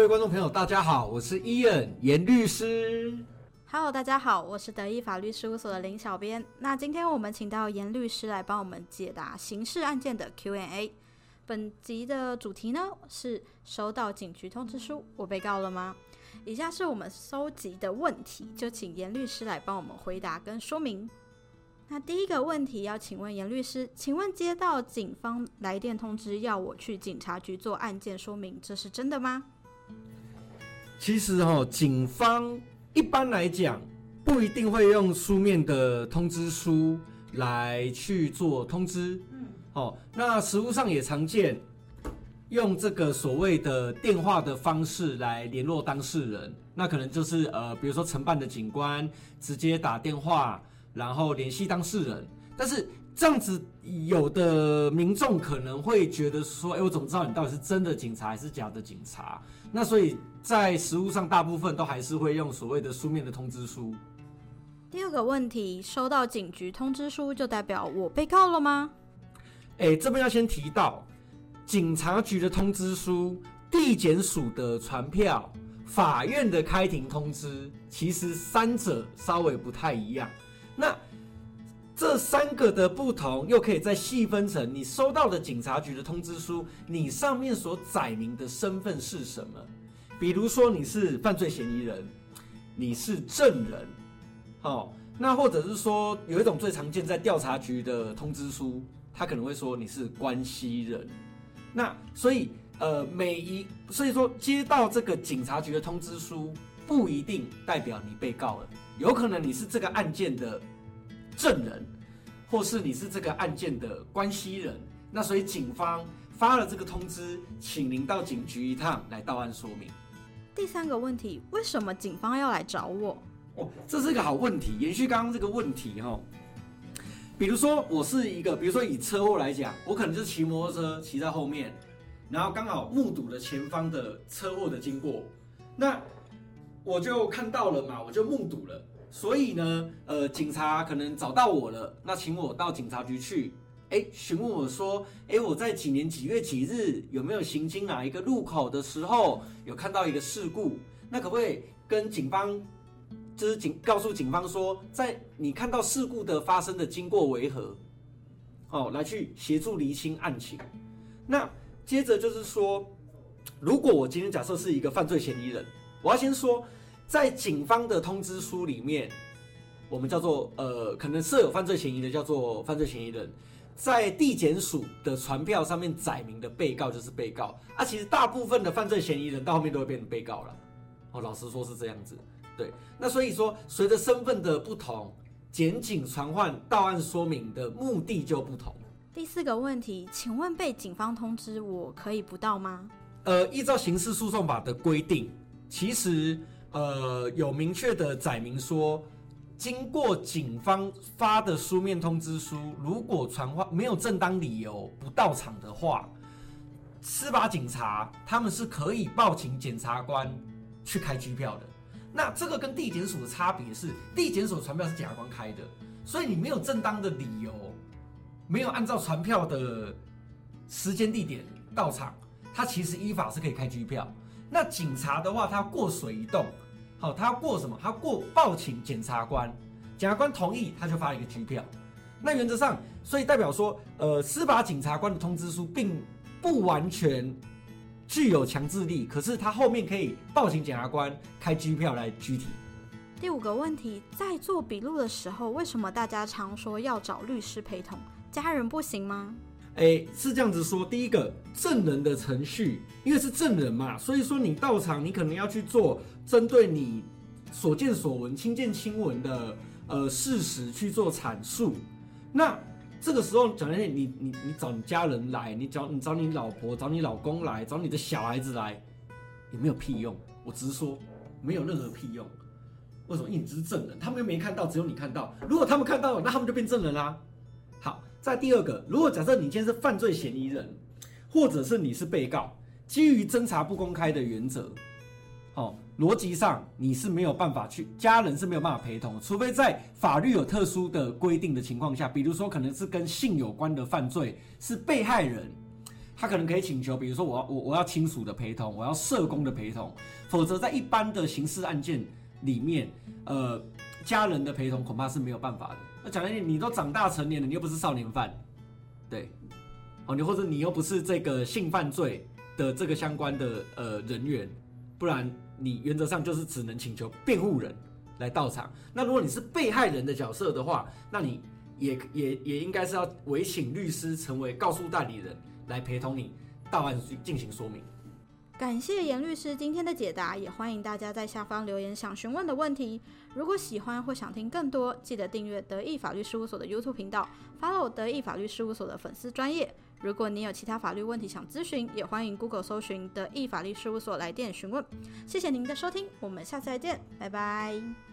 各位观众朋友，大家好，我是伊恩严律师。Hello，大家好，我是德意法律事务所的林小编。那今天我们请到严律师来帮我们解答刑事案件的 Q&A。本集的主题呢是收到警局通知书，我被告了吗？以下是我们搜集的问题，就请严律师来帮我们回答跟说明。那第一个问题要请问严律师，请问接到警方来电通知要我去警察局做案件说明，这是真的吗？其实哈、警方一般来讲不一定会用书面的通知书来去做通知。嗯，哦，那实务上也常见用这个所谓的电话的方式来联络当事人，那可能就是呃，比如说承办的警官直接打电话，然后联系当事人。但是这样子，有的民众可能会觉得说，哎、我怎么知道你到底是真的警察还是假的警察？那所以在实务上，大部分都还是会用所谓的书面的通知书。第二个问题，收到警局通知书就代表我被告了吗？哎，这边要先提到，警察局的通知书、地检署的传票、法院的开庭通知，其实三者稍微不太一样。那这三个的不同，又可以再细分成你收到的警察局的通知书，你上面所载明的身份是什么？比如说你是犯罪嫌疑人，你是证人，好、那或者是说有一种最常见在调查局的通知书，他可能会说你是关系人。那所以呃，每一所以说接到这个警察局的通知书，不一定代表你被告了，有可能你是这个案件的证人，或是你是这个案件的关系人。那所以警方发了这个通知，请您到警局一趟来到案说明。第三个问题，为什么警方要来找我？哦，这是一个好问题。延续刚刚这个问题哈、比如说我是一个，比如说以车祸来讲，我可能就是骑摩托车骑在后面，然后刚好目睹了前方的车祸的经过，那我就看到了嘛，我就目睹了。所以呢，呃，警察可能找到我了，那请我到警察局去，哎，询问我说，哎，我在几年几月几日有没有行经哪一个路口的时候，有看到一个事故，那可不可以跟警方就是警告诉警方说，在你看到事故的发生的经过为何，哦，来去协助厘清案情。那接着就是说，如果我今天假设是一个犯罪嫌疑人，我要先说，在警方的通知书里面，我们叫做呃，可能设有犯罪嫌疑的叫做犯罪嫌疑人。在地检署的传票上面载明的被告就是被告啊，其实大部分的犯罪嫌疑人到后面都会变成被告了。哦，老实说是这样子。对，那所以说，随着身份的不同，检警传唤到案说明的目的就不同。第四个问题，请问被警方通知我可以不到吗？呃，依照刑事诉讼法的规定，其实呃有明确的载明说，经过警方发的书面通知书，如果传唤没有正当理由不到场的话，司法警察他们是可以报请检察官去开拘票的。那这个跟地检署的差别是，地检署传票是检察官开的，所以你没有正当的理由，没有按照传票的时间地点到场，他其实依法是可以开拘票。那警察的话，他过水一动，好，他过什么？他过报请检察官，检察官同意，他就发了一个拘票。那原则上，所以代表说，呃，司法警察官的通知书并不完全具有强制力，可是他后面可以报请检察官开拘票来拘提。第五个问题，在做笔录的时候，为什么大家常说要找律师陪同？家人不行吗？哎，是这样子说。第一个，证人的程序，因为是证人嘛，所以说你到场，你可能要去做针对你所见所闻、亲见亲闻的呃事实去做阐述。那这个时候讲来，你你你找你家人来，你找你找你老婆、找你老公来，找你的小孩子来，也没有屁用。我直说，没有任何屁用。为什么？因为你是证人，他们又没看到，只有你看到。如果他们看到了，那他们就变证人啦。再第二个，如果假设你今天是犯罪嫌疑人，或者是你是被告，基于侦查不公开的原则，哦，逻辑上你是没有办法去，家人是没有办法陪同，除非在法律有特殊的规定的情况下，比如说可能是跟性有关的犯罪，是被害人，他可能可以请求，比如说我要我我要亲属的陪同，我要社工的陪同，否则在一般的刑事案件里面，呃，家人的陪同恐怕是没有办法的。那讲来你都长大成年了，你又不是少年犯，对，哦，你或者你又不是这个性犯罪的这个相关的呃人员，不然你原则上就是只能请求辩护人来到场。那如果你是被害人的角色的话，那你也也也应该是要委请律师成为告诉代理人。来陪同你到案进行说明。感谢严律师今天的解答，也欢迎大家在下方留言想询问的问题。如果喜欢或想听更多，记得订阅德意法律事务所的 YouTube 频道，follow 德意法律事务所的粉丝专业。如果你有其他法律问题想咨询，也欢迎 Google 搜寻德意法律事务所来电询问。谢谢您的收听，我们下次再见，拜拜。